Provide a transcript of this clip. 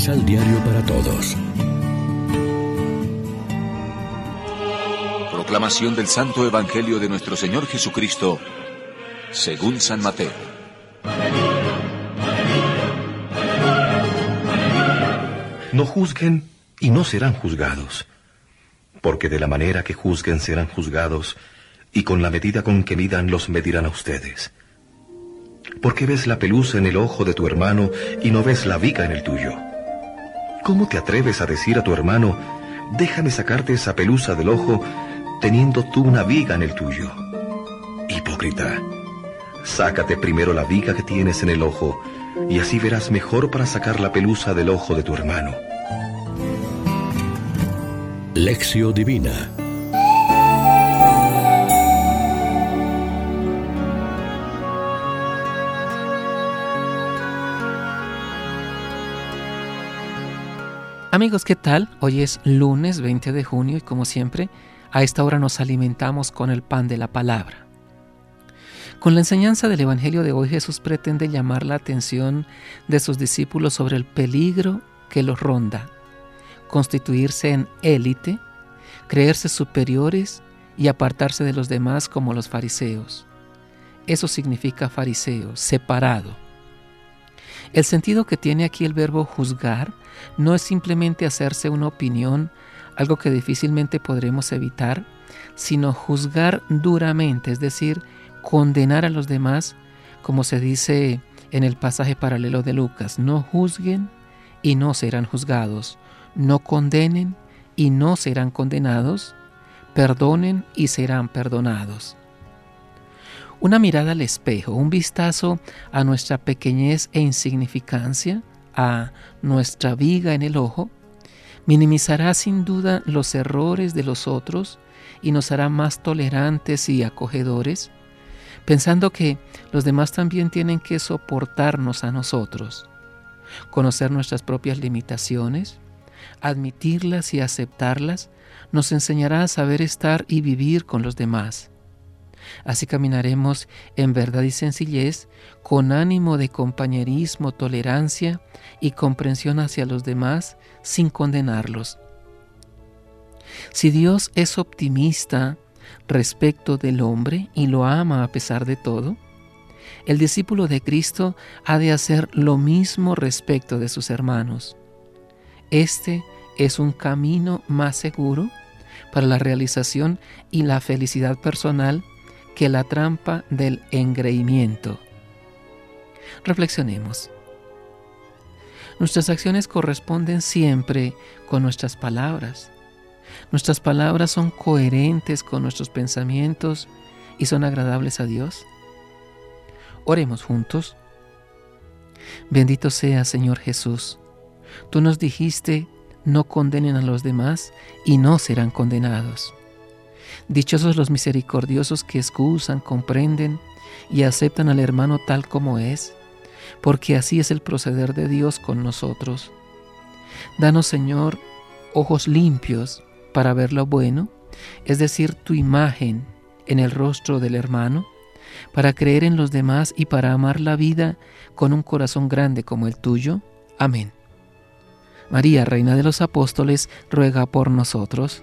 Misal Diario para Todos. Proclamación del Santo Evangelio de nuestro Señor Jesucristo, según San Mateo. No juzguen y no serán juzgados, porque de la manera que juzguen serán juzgados, y con la medida con que midan los medirán a ustedes. ¿Por qué ves la pelusa en el ojo de tu hermano y no ves la viga en el tuyo? ¿Cómo te atreves a decir a tu hermano, déjame sacarte esa pelusa del ojo, teniendo tú una viga en el tuyo? Hipócrita, sácate primero la viga que tienes en el ojo, y así verás mejor para sacar la pelusa del ojo de tu hermano. Lección Divina Amigos, ¿qué tal? Hoy es lunes 20 de junio y como siempre, a esta hora nos alimentamos con el pan de la palabra. Con la enseñanza del Evangelio de hoy Jesús pretende llamar la atención de sus discípulos sobre el peligro que los ronda, constituirse en élite, creerse superiores y apartarse de los demás como los fariseos. Eso significa fariseo, separado. El sentido que tiene aquí el verbo juzgar no es simplemente hacerse una opinión, algo que difícilmente podremos evitar, sino juzgar duramente, es decir, condenar a los demás, como se dice en el pasaje paralelo de Lucas, no juzguen y no serán juzgados, no condenen y no serán condenados, perdonen y serán perdonados. Una mirada al espejo, un vistazo a nuestra pequeñez e insignificancia, nuestra viga en el ojo, minimizará sin duda los errores de los otros y nos hará más tolerantes y acogedores, pensando que los demás también tienen que soportarnos a nosotros, conocer nuestras propias limitaciones, admitirlas y aceptarlas, nos enseñará a saber estar y vivir con los demás Así caminaremos en verdad y sencillez, con ánimo de compañerismo, tolerancia y comprensión hacia los demás, sin condenarlos. Si Dios es optimista respecto del hombre y lo ama a pesar de todo, el discípulo de Cristo ha de hacer lo mismo respecto de sus hermanos. Este es un camino más seguro para la realización y la felicidad personal que la trampa del engreimiento. Reflexionemos. Nuestras acciones corresponden siempre con nuestras palabras. Nuestras palabras son coherentes con nuestros pensamientos y son agradables a Dios. Oremos juntos. Bendito sea Señor Jesús. Tú nos dijiste, no condenen a los demás y no serán condenados. Dichosos los misericordiosos que excusan, comprenden y aceptan al hermano tal como es, porque así es el proceder de Dios con nosotros. Danos, Señor, ojos limpios para ver lo bueno, es decir, tu imagen en el rostro del hermano, para creer en los demás y para amar la vida con un corazón grande como el tuyo. Amén. María, Reina de los Apóstoles, ruega por nosotros.